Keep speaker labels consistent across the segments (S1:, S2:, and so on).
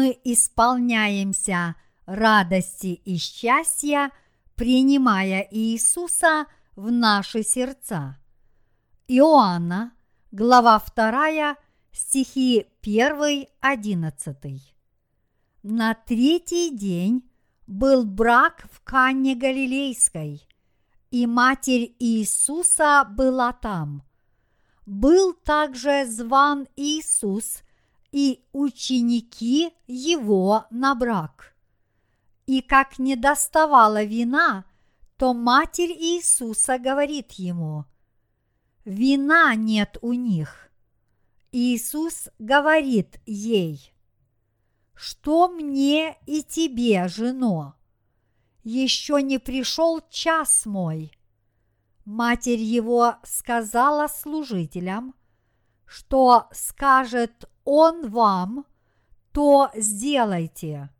S1: мы исполняемся радости и счастья, принимая Иисуса в наши сердца. Иоанна, глава 2, стихи 1-11. На третий день был брак в Канне Галилейской, и матерь Иисуса была там. Был также зван Иисус и ученики его на брак. И как не доставала вина, то матерь Иисуса говорит ему, «Вина нет у них». Иисус говорит ей, «Что мне и тебе, жено? Еще не пришел час мой». Матерь его сказала служителям, что скажет он вам, то сделайте.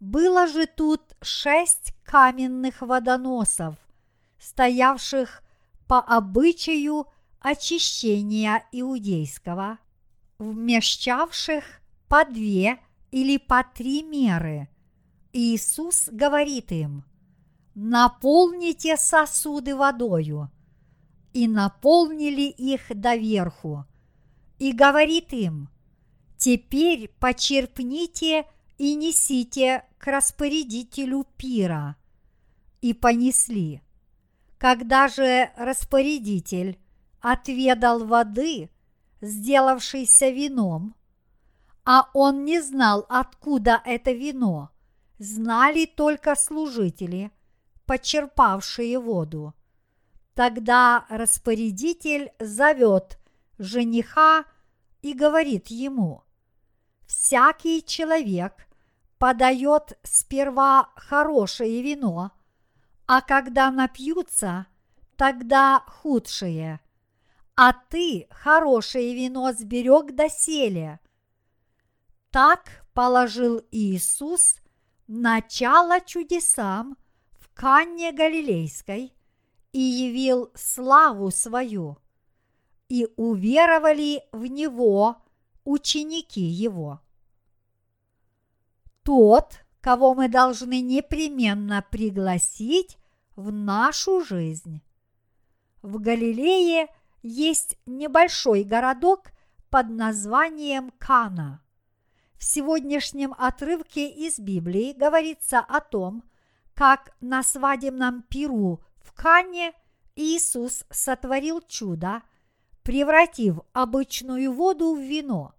S1: Было же тут шесть каменных водоносов, стоявших по обычаю очищения иудейского, вмещавших по две или по три меры. Иисус говорит им, наполните сосуды водою, и наполнили их доверху, и говорит им, теперь почерпните и несите к распорядителю пира. И понесли. Когда же распорядитель отведал воды, сделавшейся вином, а он не знал, откуда это вино, знали только служители, почерпавшие воду. Тогда распорядитель зовет жениха и говорит ему, «Всякий человек, подает сперва хорошее вино, а когда напьются, тогда худшее. А ты хорошее вино сберег доселе. Так положил Иисус начало чудесам в Канне Галилейской и явил славу свою, и уверовали в Него ученики Его тот, кого мы должны непременно пригласить в нашу жизнь. В Галилее есть небольшой городок под названием Кана. В сегодняшнем отрывке из Библии говорится о том, как на свадебном пиру в Кане Иисус сотворил чудо, превратив обычную воду в вино –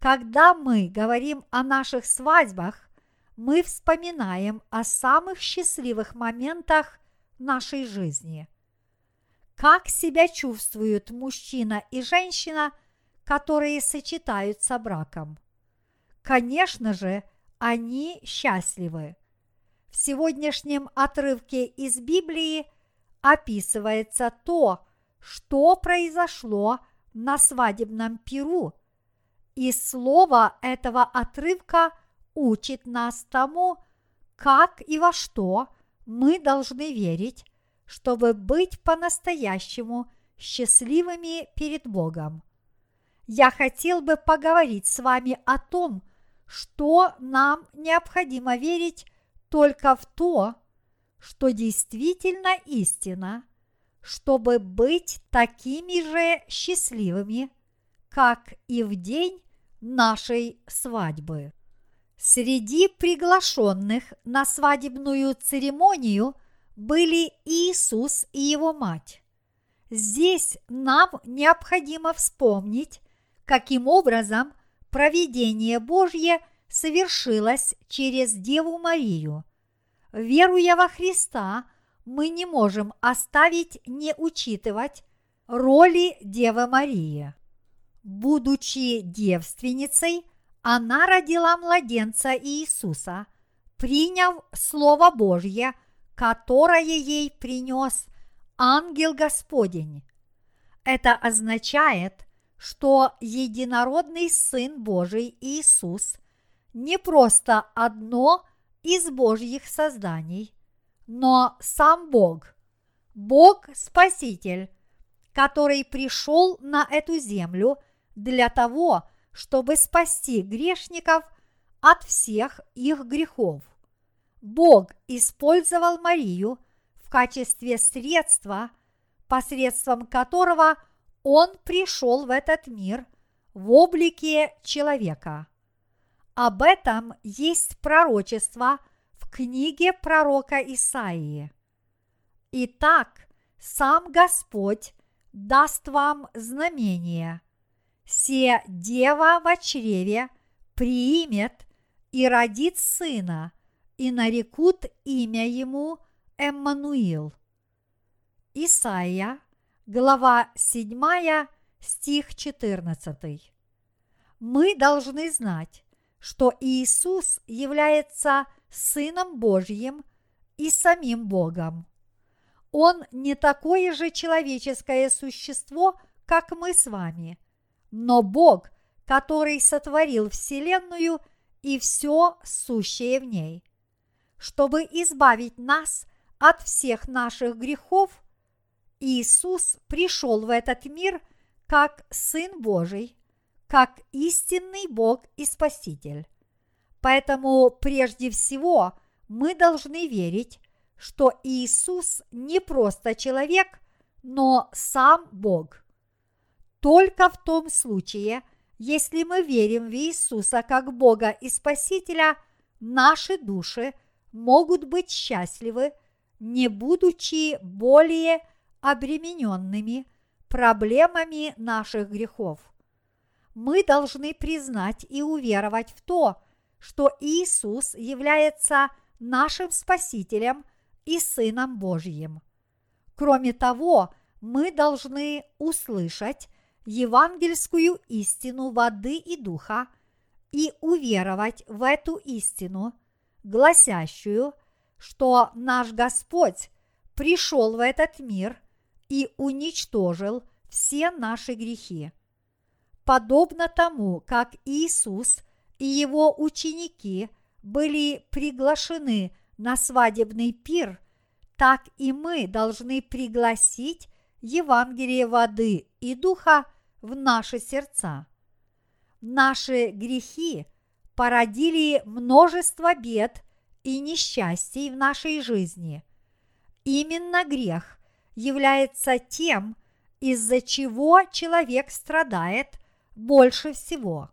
S1: когда мы говорим о наших свадьбах, мы вспоминаем о самых счастливых моментах нашей жизни. Как себя чувствуют мужчина и женщина, которые сочетаются браком? Конечно же, они счастливы. В сегодняшнем отрывке из Библии описывается то, что произошло на свадебном пиру – и слово этого отрывка учит нас тому, как и во что мы должны верить, чтобы быть по-настоящему счастливыми перед Богом. Я хотел бы поговорить с вами о том, что нам необходимо верить только в то, что действительно истина, чтобы быть такими же счастливыми, как и в день нашей свадьбы. Среди приглашенных на свадебную церемонию были Иисус и его мать. Здесь нам необходимо вспомнить, каким образом провидение Божье совершилось через Деву Марию. Веруя во Христа, мы не можем оставить не учитывать роли Девы Марии. Будучи девственницей, она родила младенца Иисуса, приняв Слово Божье, которое ей принес ангел Господень. Это означает, что единородный Сын Божий Иисус не просто одно из Божьих созданий, но сам Бог, Бог-Спаситель, который пришел на эту землю – для того, чтобы спасти грешников от всех их грехов. Бог использовал Марию в качестве средства, посредством которого Он пришел в этот мир в облике человека. Об этом есть пророчество в книге пророка Исаии. Итак, сам Господь даст вам знамение. Се дева в чреве примет и родит сына, и нарекут имя ему Эммануил. Исайя, глава 7, стих 14. Мы должны знать, что Иисус является Сыном Божьим и самим Богом. Он не такое же человеческое существо, как мы с вами, но Бог, который сотворил Вселенную и все сущее в ней. Чтобы избавить нас от всех наших грехов, Иисус пришел в этот мир как Сын Божий, как истинный Бог и Спаситель. Поэтому прежде всего мы должны верить, что Иисус не просто человек, но сам Бог. Только в том случае, если мы верим в Иисуса как Бога и Спасителя, наши души могут быть счастливы, не будучи более обремененными проблемами наших грехов. Мы должны признать и уверовать в то, что Иисус является нашим Спасителем – и Сыном Божьим. Кроме того, мы должны услышать евангельскую истину воды и духа и уверовать в эту истину, гласящую, что наш Господь пришел в этот мир и уничтожил все наши грехи. Подобно тому, как Иисус и его ученики были приглашены на свадебный пир, так и мы должны пригласить Евангелие воды и духа в наши сердца. Наши грехи породили множество бед и несчастий в нашей жизни. Именно грех является тем, из-за чего человек страдает больше всего.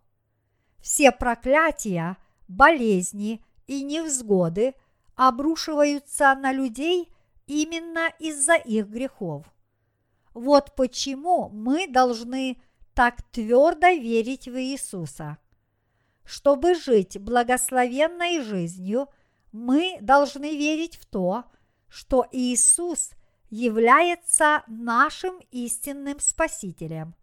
S1: Все проклятия, болезни и невзгоды обрушиваются на людей именно из-за их грехов. Вот почему мы должны так твердо верить в Иисуса. Чтобы жить благословенной жизнью, мы должны верить в то, что Иисус является нашим истинным Спасителем.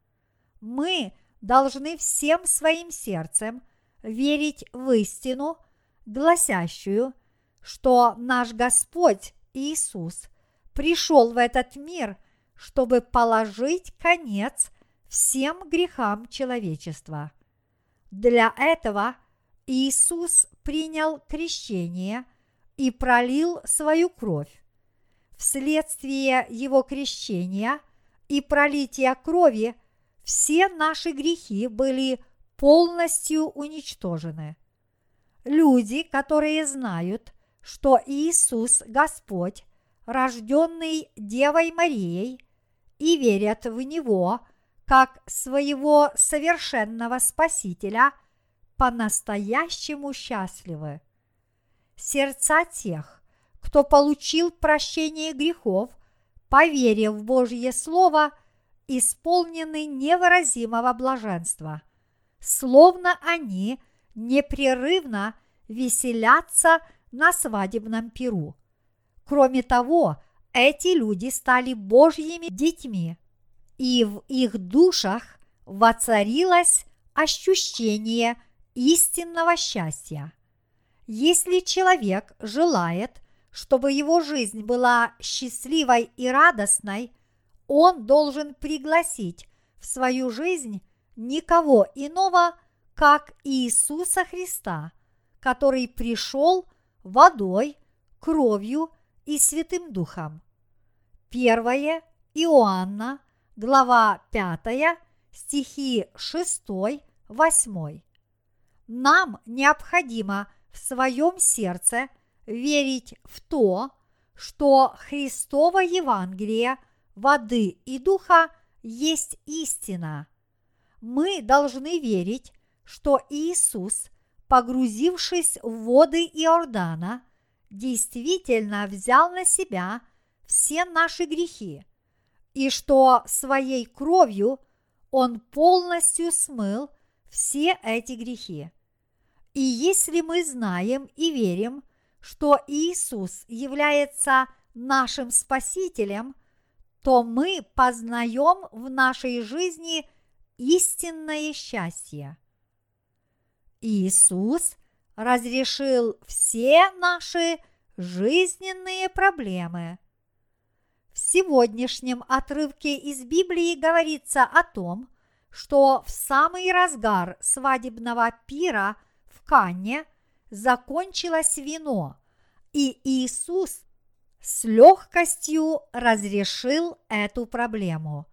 S1: Мы должны всем своим сердцем верить в истину, гласящую, что наш Господь Иисус пришел в этот мир, чтобы положить конец всем грехам человечества. Для этого Иисус принял крещение и пролил свою кровь. Вследствие его крещения и пролития крови все наши грехи были полностью уничтожены. Люди, которые знают – что Иисус Господь, рожденный Девой Марией, и верят в Него как своего совершенного Спасителя, по-настоящему счастливы. Сердца тех, кто получил прощение грехов, поверив в Божье Слово, исполнены невыразимого блаженства, словно они непрерывно веселятся на свадебном пиру. Кроме того, эти люди стали Божьими детьми, и в их душах воцарилось ощущение истинного счастья. Если человек желает, чтобы его жизнь была счастливой и радостной, он должен пригласить в свою жизнь никого иного, как Иисуса Христа, который пришел – водой, кровью и Святым Духом. Первое Иоанна, глава 5, стихи 6, 8. нам необходимо в своем сердце верить в то, что Христово Евангелие воды и духа есть истина. Мы должны верить, что Иисус, погрузившись в воды Иордана, действительно взял на себя все наши грехи, и что своей кровью Он полностью смыл все эти грехи. И если мы знаем и верим, что Иисус является нашим Спасителем, то мы познаем в нашей жизни истинное счастье. Иисус разрешил все наши жизненные проблемы. В сегодняшнем отрывке из Библии говорится о том, что в самый разгар свадебного пира в Канне закончилось вино, и Иисус с легкостью разрешил эту проблему.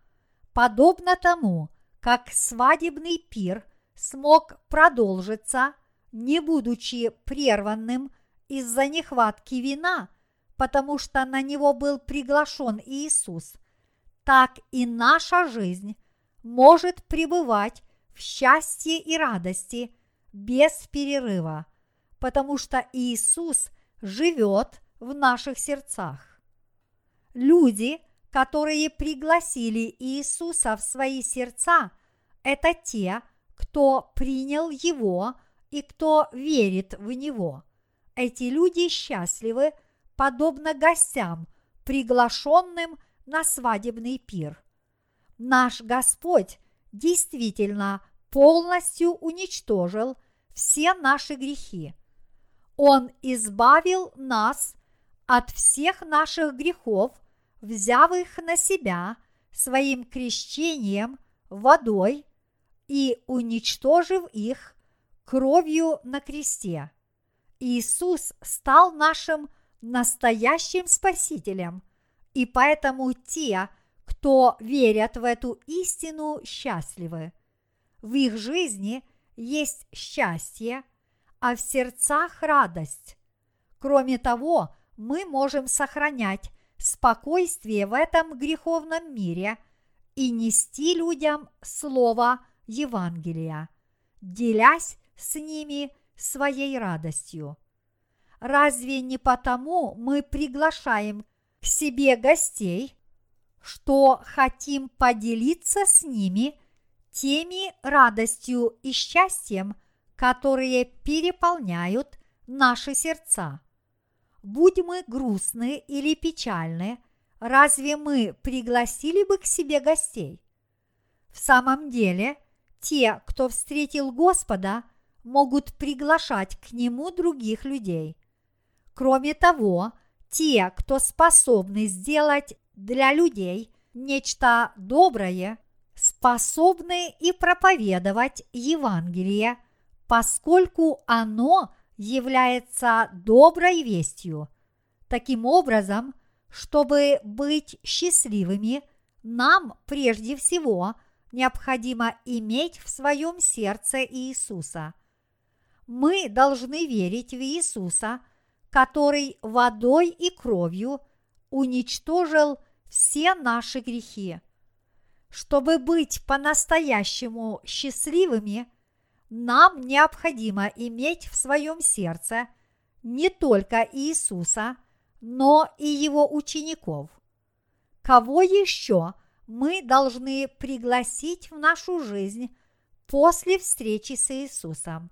S1: Подобно тому, как свадебный пир смог продолжиться, не будучи прерванным из-за нехватки вина, потому что на него был приглашен Иисус, так и наша жизнь может пребывать в счастье и радости без перерыва, потому что Иисус живет в наших сердцах. Люди, которые пригласили Иисуса в свои сердца, это те, кто принял Его и кто верит в Него. Эти люди счастливы, подобно гостям, приглашенным на свадебный пир. Наш Господь действительно полностью уничтожил все наши грехи. Он избавил нас от всех наших грехов, взяв их на себя своим крещением водой и уничтожив их кровью на кресте. Иисус стал нашим настоящим Спасителем, и поэтому те, кто верят в эту истину, счастливы. В их жизни есть счастье, а в сердцах радость. Кроме того, мы можем сохранять спокойствие в этом греховном мире и нести людям Слово Евангелия, делясь с ними своей радостью. Разве не потому мы приглашаем к себе гостей, что хотим поделиться с ними теми радостью и счастьем, которые переполняют наши сердца? Будь мы грустны или печальны, разве мы пригласили бы к себе гостей? В самом деле, те, кто встретил Господа, могут приглашать к Нему других людей. Кроме того, те, кто способны сделать для людей нечто доброе, способны и проповедовать Евангелие, поскольку оно является доброй вестью. Таким образом, чтобы быть счастливыми, нам прежде всего необходимо иметь в своем сердце Иисуса. Мы должны верить в Иисуса, который водой и кровью уничтожил все наши грехи. Чтобы быть по-настоящему счастливыми – нам необходимо иметь в своем сердце не только Иисуса, но и его учеников. Кого еще мы должны пригласить в нашу жизнь после встречи с Иисусом?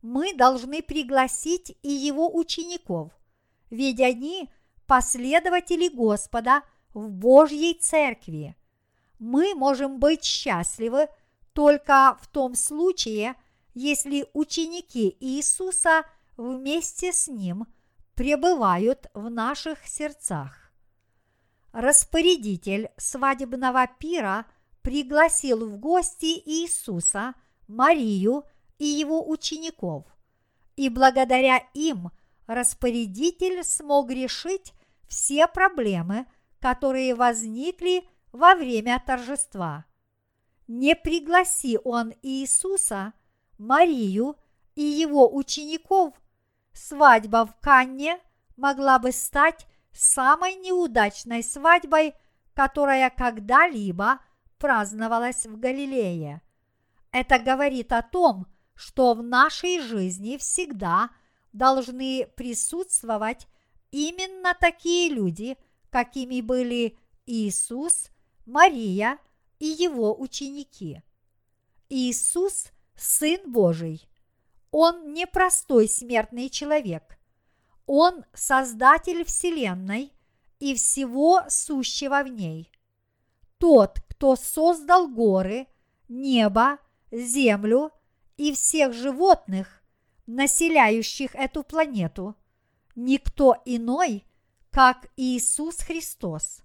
S1: Мы должны пригласить и его учеников, ведь они последователи Господа в Божьей Церкви. Мы можем быть счастливы только в том случае, если ученики Иисуса вместе с Ним пребывают в наших сердцах. Распорядитель свадебного пира пригласил в гости Иисуса, Марию и его учеников, и благодаря им распорядитель смог решить все проблемы, которые возникли во время торжества. Не пригласи он Иисуса – Марию и его учеников, свадьба в Канне могла бы стать самой неудачной свадьбой, которая когда-либо праздновалась в Галилее. Это говорит о том, что в нашей жизни всегда должны присутствовать именно такие люди, какими были Иисус, Мария и его ученики. Иисус – Сын Божий. Он не простой смертный человек. Он – Создатель Вселенной и всего сущего в ней. Тот, кто создал горы, небо, землю и всех животных, населяющих эту планету, никто иной, как Иисус Христос.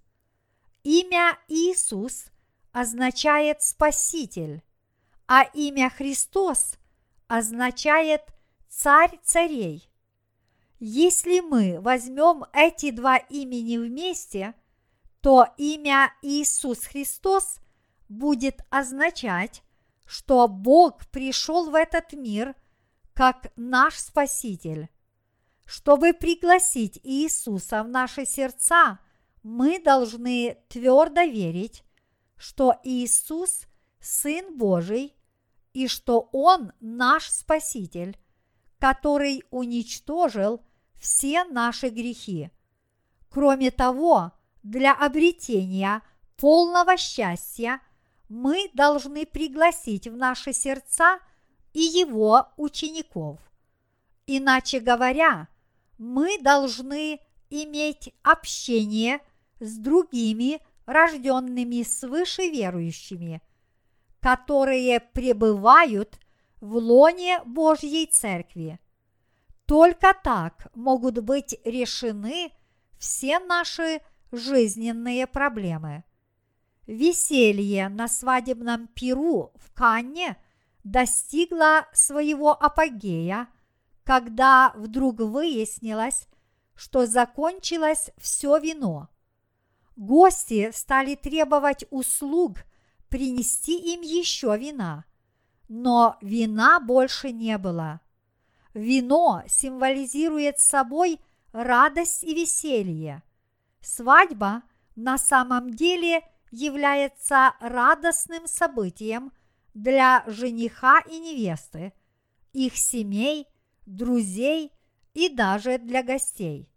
S1: Имя Иисус означает Спаситель, а имя Христос означает Царь царей. Если мы возьмем эти два имени вместе, то имя Иисус Христос будет означать, что Бог пришел в этот мир как наш Спаситель. Чтобы пригласить Иисуса в наши сердца, мы должны твердо верить, что Иисус – Сын Божий и что Он наш Спаситель, который уничтожил все наши грехи. Кроме того, для обретения полного счастья мы должны пригласить в наши сердца и его учеников. Иначе говоря, мы должны иметь общение с другими рожденными свыше верующими, которые пребывают в лоне Божьей Церкви. Только так могут быть решены все наши жизненные проблемы. Веселье на свадебном пиру в Канне достигло своего апогея, когда вдруг выяснилось, что закончилось все вино. Гости стали требовать услуг принести им еще вина, но вина больше не было – Вино символизирует собой радость и веселье. Свадьба на самом деле является радостным событием для жениха и невесты, их семей, друзей и даже для гостей.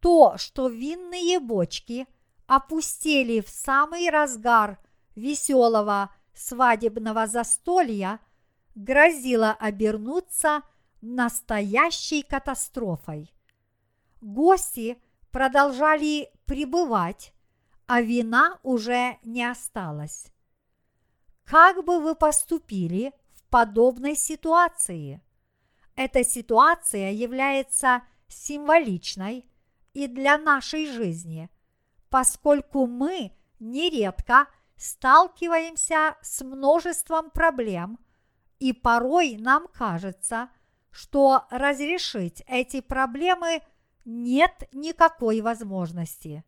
S1: То, что винные бочки опустили в самый разгар веселого свадебного застолья, грозило обернуться – настоящей катастрофой. Гости продолжали пребывать, а вина уже не осталось. Как бы вы поступили в подобной ситуации? Эта ситуация является символичной и для нашей жизни, поскольку мы нередко сталкиваемся с множеством проблем, и порой нам кажется, что разрешить эти проблемы нет никакой возможности.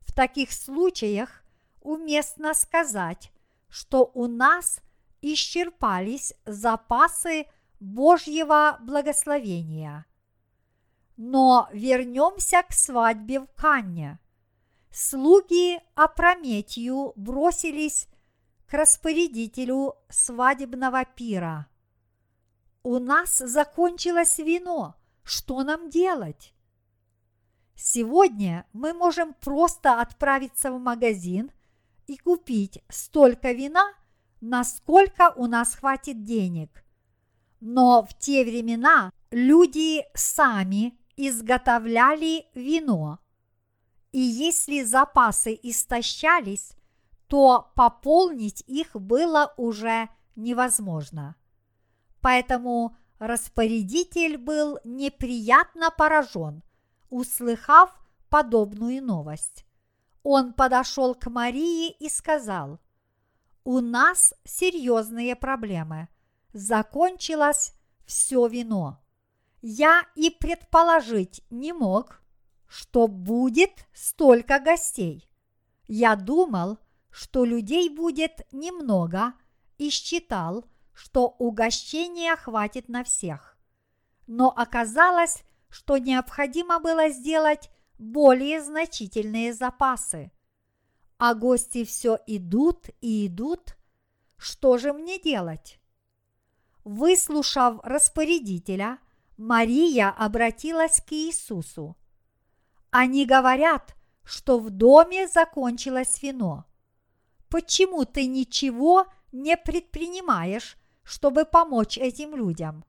S1: В таких случаях уместно сказать, что у нас исчерпались запасы Божьего благословения. Но вернемся к свадьбе в Канне. Слуги опрометью бросились к распорядителю свадебного пира. У нас закончилось вино. Что нам делать? Сегодня мы можем просто отправиться в магазин и купить столько вина, насколько у нас хватит денег. Но в те времена люди сами изготовляли вино. И если запасы истощались, то пополнить их было уже невозможно. Поэтому распорядитель был неприятно поражен, услыхав подобную новость. Он подошел к Марии и сказал, «У нас серьезные проблемы. Закончилось все вино. Я и предположить не мог, что будет столько гостей. Я думал, что людей будет немного, и считал, что угощения хватит на всех. Но оказалось, что необходимо было сделать более значительные запасы. А гости все идут и идут. Что же мне делать? Выслушав распорядителя, Мария обратилась к Иисусу. Они говорят, что в доме закончилось вино. Почему ты ничего не предпринимаешь, чтобы помочь этим людям?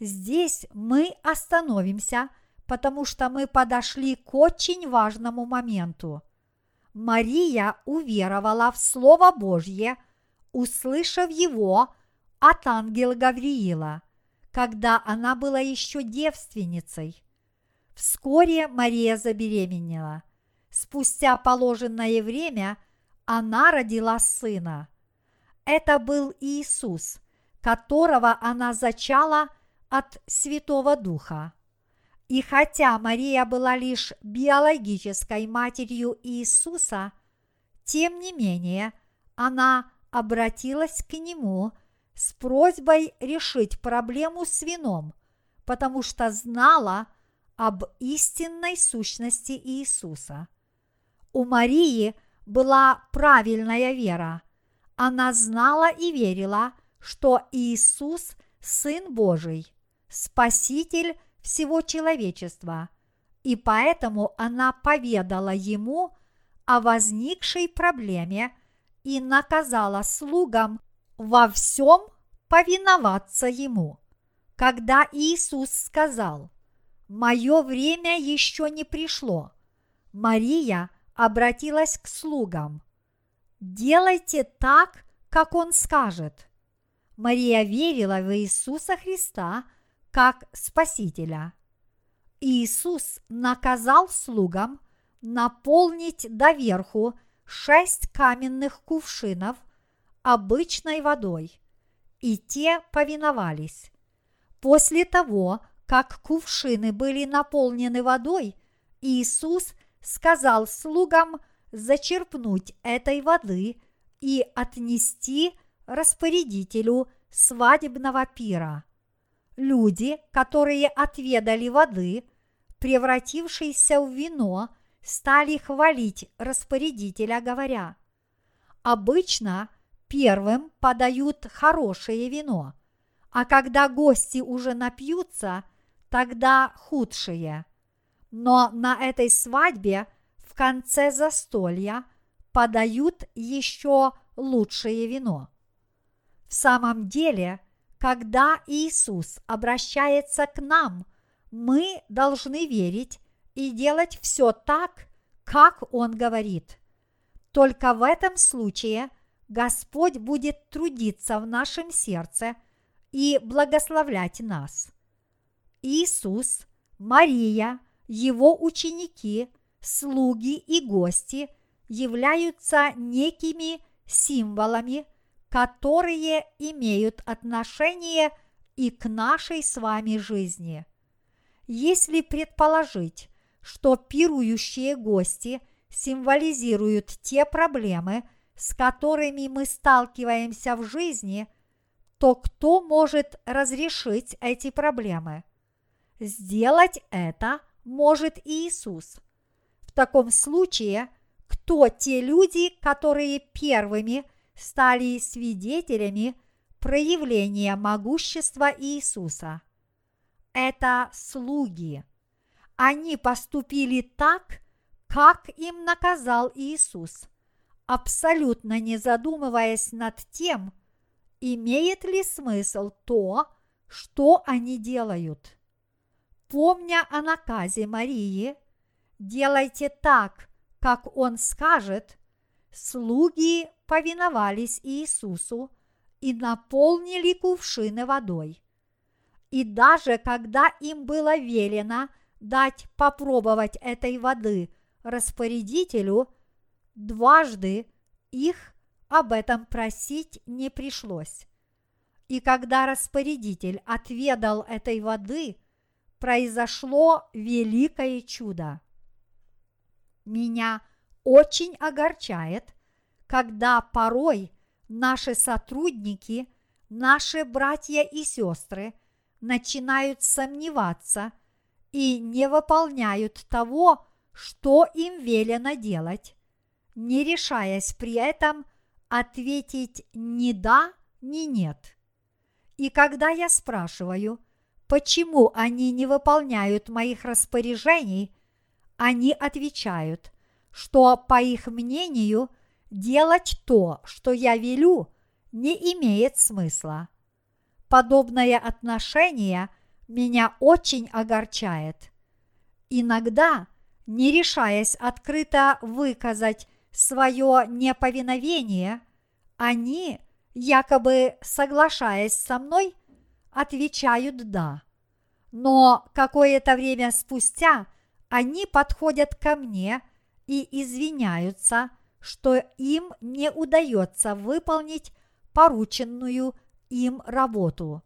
S1: Здесь мы остановимся, потому что мы подошли к очень важному моменту. Мария уверовала в Слово Божье, услышав его от ангела Гавриила, когда она была еще девственницей. Вскоре Мария забеременела. Спустя положенное время она родила сына. Это был Иисус, которого она зачала от Святого Духа. И хотя Мария была лишь биологической матерью Иисуса, тем не менее она обратилась к нему с просьбой решить проблему с вином, потому что знала об истинной сущности Иисуса. У Марии была правильная вера. Она знала и верила, что Иисус – Сын Божий, Спаситель всего человечества, и поэтому она поведала ему о возникшей проблеме и наказала слугам во всем повиноваться ему. Когда Иисус сказал, «Мое время еще не пришло», Мария обратилась к слугам. «Делайте так, как Он скажет». Мария верила в Иисуса Христа – как Спасителя. Иисус наказал слугам наполнить доверху шесть каменных кувшинов обычной водой, и те повиновались. После того, как кувшины были наполнены водой, Иисус сказал слугам зачерпнуть этой воды и отнести распорядителю свадебного пира. Люди, которые отведали воды, превратившейся в вино, стали хвалить распорядителя, говоря, обычно первым подают хорошее вино, а когда гости уже напьются, тогда худшее. Но на этой свадьбе в конце застолья подают еще лучшее вино. В самом деле – когда Иисус обращается к нам, мы должны верить и делать все так, как Он говорит. Только в этом случае Господь будет трудиться в нашем сердце и благословлять нас. Иисус, Мария, его ученики, слуги и гости являются некими символами – которые имеют отношение и к нашей с вами жизни. Если предположить, что пирующие гости символизируют те проблемы, с которыми мы сталкиваемся в жизни, то кто может разрешить эти проблемы? Сделать это может Иисус. В таком случае, кто те люди, которые первыми – стали свидетелями проявления могущества Иисуса. Это слуги. Они поступили так, как им наказал Иисус, абсолютно не задумываясь над тем, имеет ли смысл то, что они делают. Помня о наказе Марии, делайте так, как Он скажет, слуги повиновались Иисусу и наполнили кувшины водой. И даже когда им было велено дать попробовать этой воды распорядителю, дважды их об этом просить не пришлось. И когда распорядитель отведал этой воды, произошло великое чудо. Меня очень огорчает, когда порой наши сотрудники наши братья и сестры начинают сомневаться и не выполняют того, что им велено делать, не решаясь при этом ответить ни да, ни нет. И когда я спрашиваю, почему они не выполняют моих распоряжений, они отвечают, что, по их мнению, делать то, что я велю, не имеет смысла. Подобное отношение меня очень огорчает. Иногда, не решаясь открыто выказать свое неповиновение, они, якобы соглашаясь со мной, отвечают «да». Но какое-то время спустя они подходят ко мне и извиняются, что им не удается выполнить порученную им работу.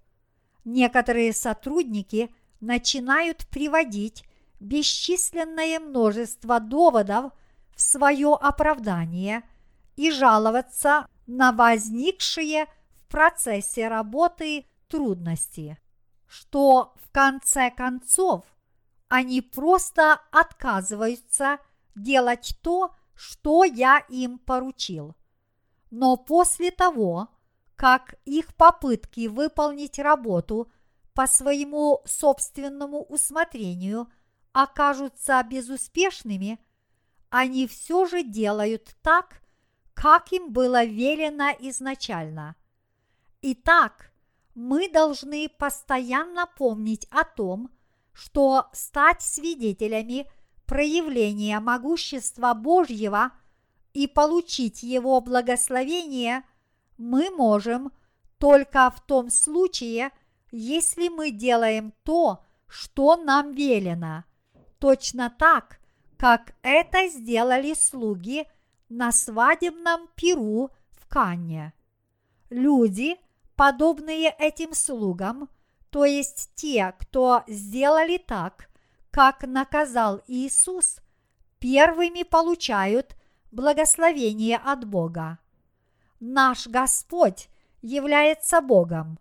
S1: Некоторые сотрудники начинают приводить бесчисленное множество доводов в свое оправдание и жаловаться на возникшие в процессе работы трудности, что в конце концов они просто отказываются делать то, что я им поручил. Но после того, как их попытки выполнить работу по своему собственному усмотрению окажутся безуспешными, они все же делают так, как им было велено изначально. Итак, мы должны постоянно помнить о том, что стать свидетелями проявления могущества Божьего и получить Его благословение – мы можем только в том случае, если мы делаем то, что нам велено, точно так, как это сделали слуги на свадебном пиру в Канне. Люди, подобные этим слугам, то есть те, кто сделали так, как наказал Иисус, первыми получают благословение от Бога наш Господь является Богом.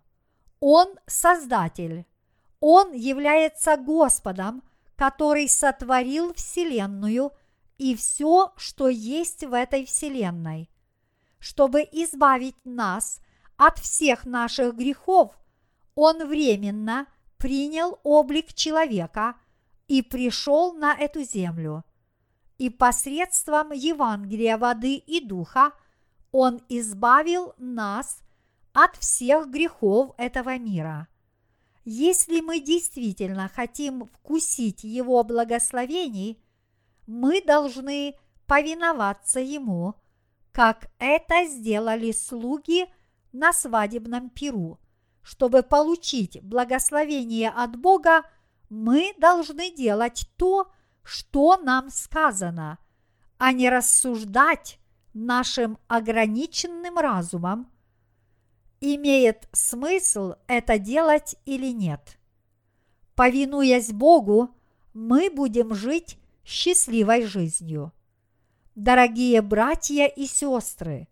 S1: Он Создатель. Он является Господом, который сотворил Вселенную и все, что есть в этой Вселенной. Чтобы избавить нас от всех наших грехов, Он временно принял облик человека и пришел на эту землю. И посредством Евангелия воды и духа – он избавил нас от всех грехов этого мира. Если мы действительно хотим вкусить Его благословений, мы должны повиноваться Ему, как это сделали слуги на свадебном пиру. Чтобы получить благословение от Бога, мы должны делать то, что нам сказано, а не рассуждать нашим ограниченным разумом, имеет смысл это делать или нет. Повинуясь Богу, мы будем жить счастливой жизнью. Дорогие братья и сестры,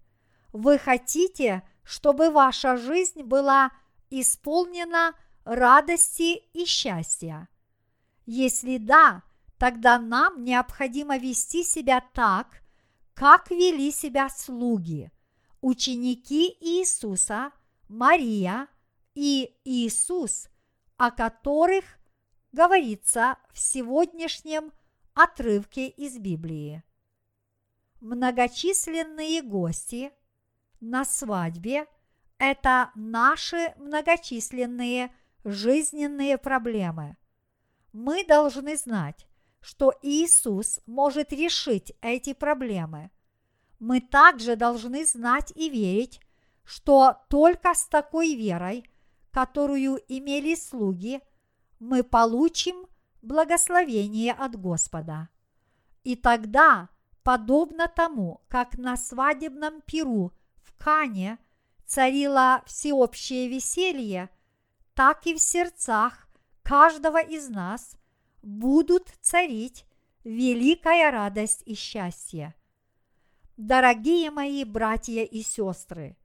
S1: вы хотите, чтобы ваша жизнь была исполнена радости и счастья? Если да, тогда нам необходимо вести себя так, как вели себя слуги, ученики Иисуса, Мария и Иисус, о которых говорится в сегодняшнем отрывке из Библии. Многочисленные гости на свадьбе – это наши многочисленные жизненные проблемы. Мы должны знать, что Иисус может решить эти проблемы. Мы также должны знать и верить, что только с такой верой, которую имели слуги, мы получим благословение от Господа. И тогда, подобно тому, как на свадебном пиру Кане царило всеобщее веселье, так и в сердцах каждого из нас будут царить великая радость и счастье. Дорогие мои братья и сестры,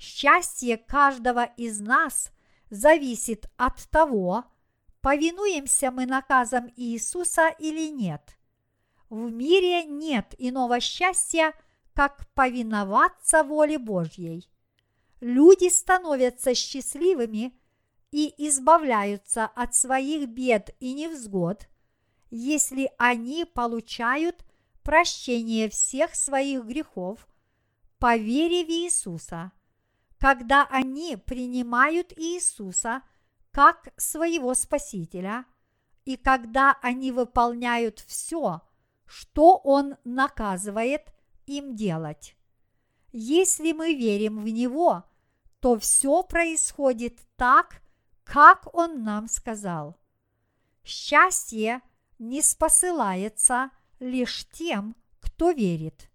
S1: Счастье каждого из нас зависит от того, повинуемся мы наказам Иисуса или нет. В мире нет иного счастья, как повиноваться воле Божьей. Люди становятся счастливыми и избавляются от своих бед и невзгод, если они получают прощение всех своих грехов по вере в Иисуса, когда они принимают Иисуса как своего Спасителя и когда они выполняют все, что Он наказывает им делать. Если мы верим в Него, то все происходит так, как Он нам сказал. Счастье не спосылается лишь тем, кто верит.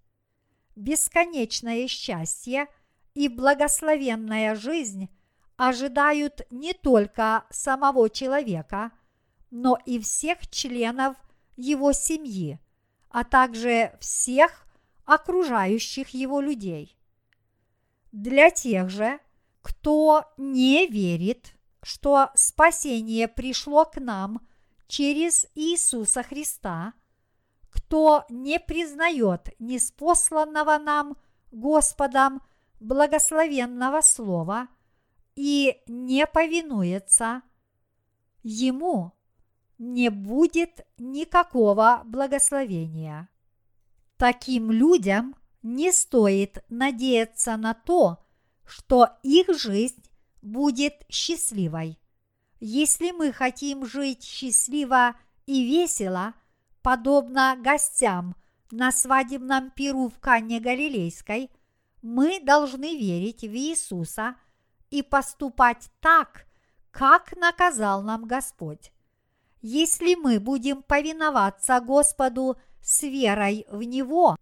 S1: Бесконечное счастье и благословенная жизнь ожидают не только самого человека, но и всех членов его семьи, а также всех окружающих его людей. Для тех же, кто не верит, что спасение пришло к нам через Иисуса Христа, кто не признает неспосланного нам Господом благословенного Слова и не повинуется Ему, не будет никакого благословения. Таким людям не стоит надеяться на то, что их жизнь будет счастливой. Если мы хотим жить счастливо и весело, подобно гостям на свадебном пиру в Канне Галилейской, мы должны верить в Иисуса и поступать так, как наказал нам Господь. Если мы будем повиноваться Господу с верой в Него,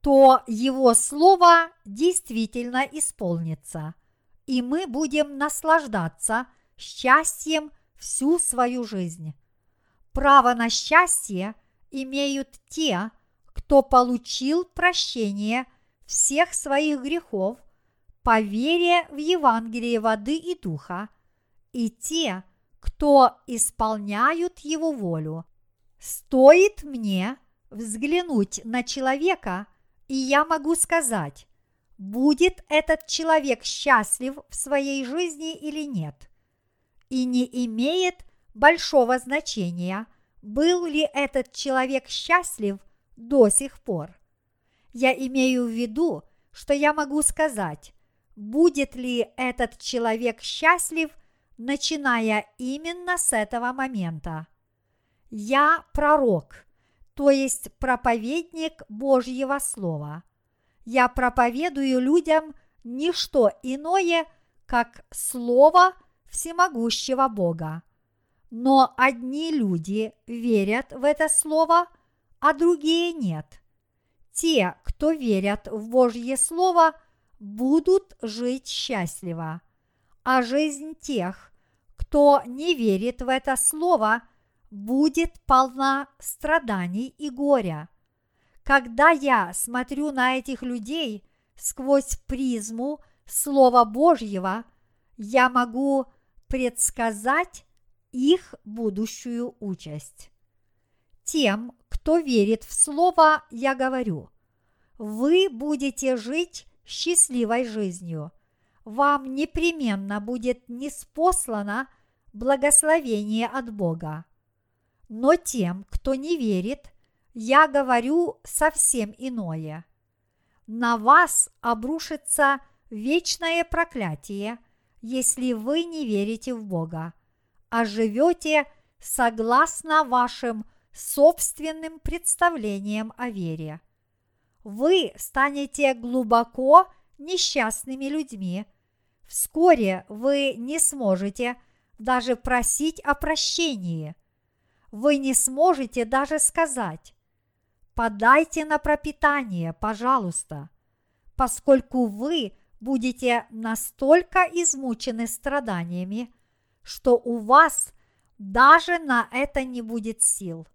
S1: то Его Слово действительно исполнится, и мы будем наслаждаться счастьем всю свою жизнь. Право на счастье имеют те, кто получил прощение всех своих грехов по вере в Евангелие воды и духа, и те, кто исполняют его волю. Стоит мне взглянуть на человека, и я могу сказать, будет этот человек счастлив в своей жизни или нет. И не имеет большого значения, был ли этот человек счастлив до сих пор. Я имею в виду, что я могу сказать, будет ли этот человек счастлив, начиная именно с этого момента. Я пророк, то есть проповедник Божьего Слова. Я проповедую людям не что иное, как Слово всемогущего Бога. Но одни люди верят в это Слово, а другие нет. Те, кто верят в Божье Слово, будут жить счастливо, а жизнь тех, кто не верит в это Слово, будет полна страданий и горя. Когда я смотрю на этих людей сквозь призму Слова Божьего, я могу предсказать их будущую участь. Тем, кто верит в Слово, я говорю, вы будете жить счастливой жизнью. Вам непременно будет неспослано благословение от Бога. Но тем, кто не верит, я говорю совсем иное. На вас обрушится вечное проклятие, если вы не верите в Бога, а живете согласно вашим собственным представлениям о вере. Вы станете глубоко несчастными людьми. Вскоре вы не сможете даже просить о прощении – вы не сможете даже сказать «подайте на пропитание, пожалуйста», поскольку вы будете настолько измучены страданиями, что у вас даже на это не будет сил.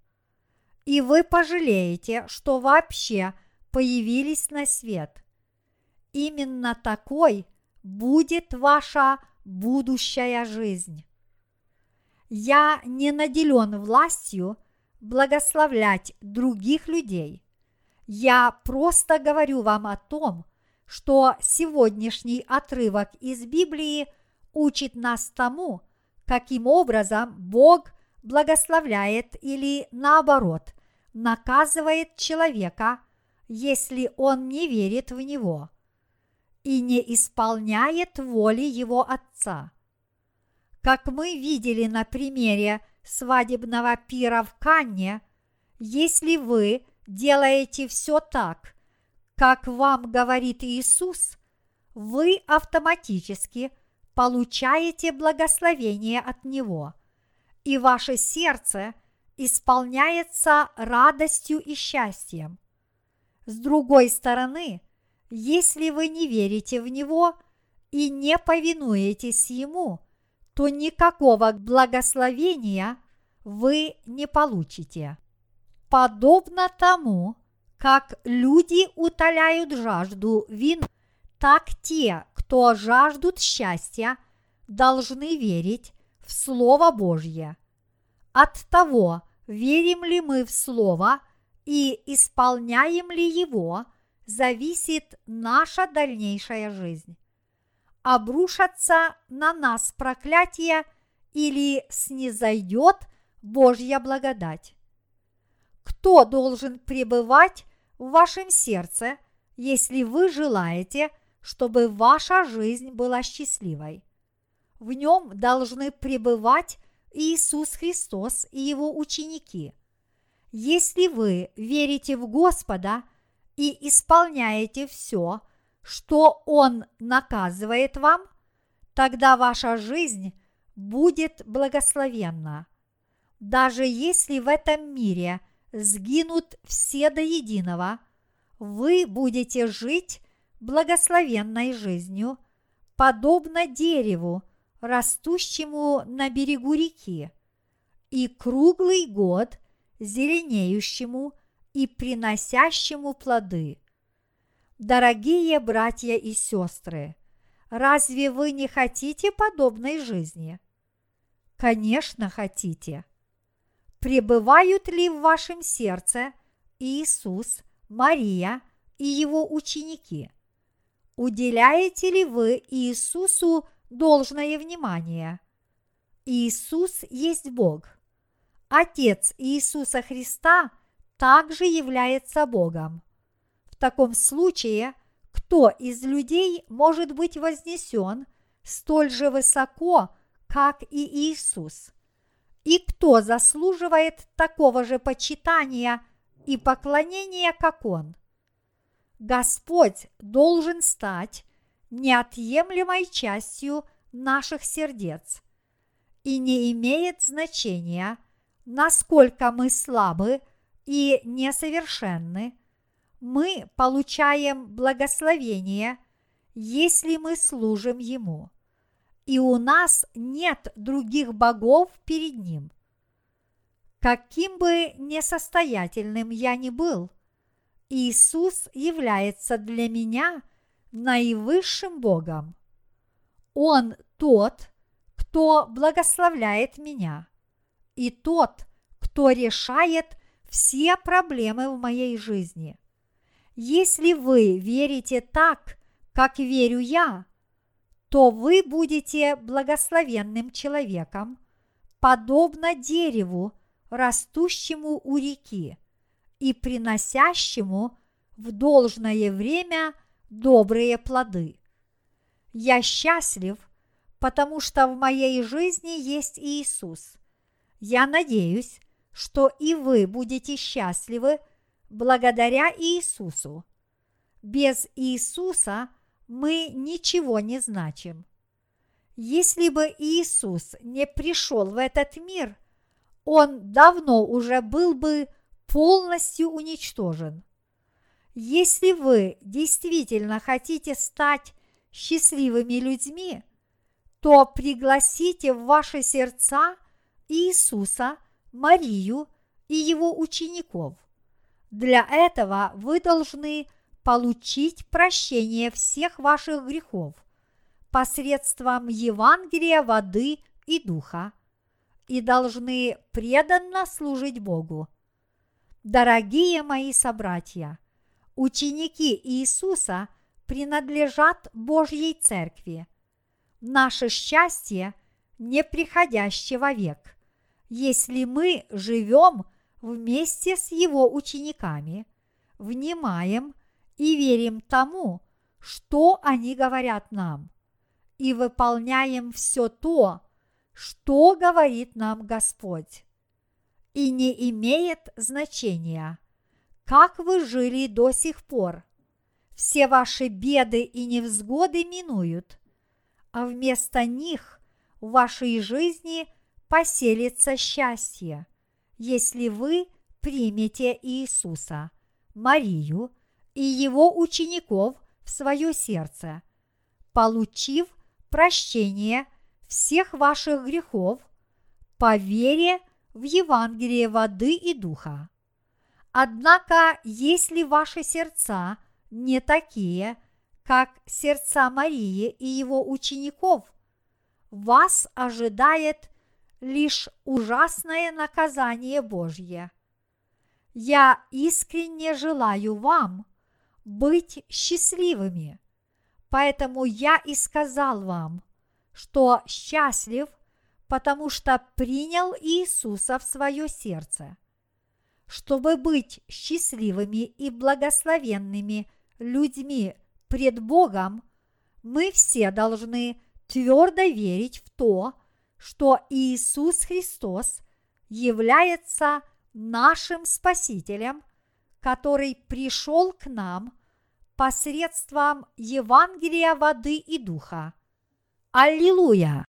S1: И вы пожалеете, что вообще появились на свет. Именно такой будет ваша будущая жизнь. Я не наделен властью благословлять других людей. Я просто говорю вам о том, что сегодняшний отрывок из Библии учит нас тому, каким образом Бог благословляет или наоборот наказывает человека, если он не верит в него и не исполняет воли его отца. Как мы видели на примере свадебного пира в Канне, если вы делаете все так, как вам говорит Иисус, вы автоматически получаете благословение от Него, и ваше сердце исполняется радостью и счастьем. С другой стороны, если вы не верите в Него и не повинуетесь Ему, то никакого благословения вы не получите. Подобно тому, как люди утоляют жажду вин, так те, кто жаждут счастья, должны верить в Слово Божье. От того, верим ли мы в Слово и исполняем ли его, зависит наша дальнейшая жизнь. Обрушатся на нас проклятие или снизойдет Божья благодать. Кто должен пребывать в вашем сердце, если вы желаете, чтобы ваша жизнь была счастливой. В нем должны пребывать Иисус Христос и его ученики. Если вы верите в Господа и исполняете все, что Он наказывает вам, тогда ваша жизнь будет благословенна. Даже если в этом мире – сгинут все до единого, вы будете жить благословенной жизнью, подобно дереву, растущему на берегу реки, и круглый год зеленеющему и приносящему плоды. Дорогие братья и сестры, разве вы не хотите подобной жизни? Конечно, хотите – пребывают ли в вашем сердце Иисус, Мария и его ученики? Уделяете ли вы Иисусу должное внимание? Иисус есть Бог. Отец Иисуса Христа также является Богом. Таком случае, кто из людей может быть вознесен столь же высоко, как и Иисус? И кто заслуживает такого же почитания и поклонения, как он? Господь должен стать неотъемлемой частью наших сердец. И не имеет значения, насколько мы слабы и несовершенны, мы получаем благословение, если мы служим Ему и у нас нет других богов перед Ним. Каким бы несостоятельным я ни был, Иисус является для меня наивысшим Богом. Он тот, кто благословляет меня, и тот, кто решает все проблемы в моей жизни. Если вы верите так, как верю я, то вы будете благословенным человеком, подобно дереву, растущему у реки и приносящему в должное время добрые плоды. Я счастлив, потому что в моей жизни есть Иисус. Я надеюсь, что и вы будете счастливы благодаря Иисусу. Без Иисуса – мы ничего не значим. Если бы Иисус не пришел в этот мир, он давно уже был бы полностью уничтожен. Если вы действительно хотите стать счастливыми людьми, то пригласите в ваши сердца Иисуса, Марию и его учеников. Для этого вы должны получить прощение всех ваших грехов, посредством Евангелия воды и духа и должны преданно служить Богу. Дорогие мои собратья, ученики Иисуса принадлежат Божьей Церкви. Наше счастье – неприходящий век, если мы живем вместе с Его учениками, внимаем и верим тому, что они говорят нам, и выполняем все то, что говорит нам Господь. И не имеет значения, как вы жили до сих пор. Все ваши беды и невзгоды минуют, а вместо них в вашей жизни поселится счастье, если вы примете Иисуса, Марию и его учеников в свое сердце, получив прощение всех ваших грехов по вере в Евангелие воды и духа. Однако, если ваши сердца не такие, как сердца Марии и его учеников, вас ожидает лишь ужасное наказание Божье. Я искренне желаю вам быть счастливыми, поэтому я и сказал вам, что счастлив, потому что принял Иисуса в свое сердце. Чтобы быть счастливыми и благословенными людьми пред Богом, мы все должны твердо верить в то, что Иисус Христос является нашим Спасителем, который пришел к нам посредством Евангелия воды и духа. Аллилуйя!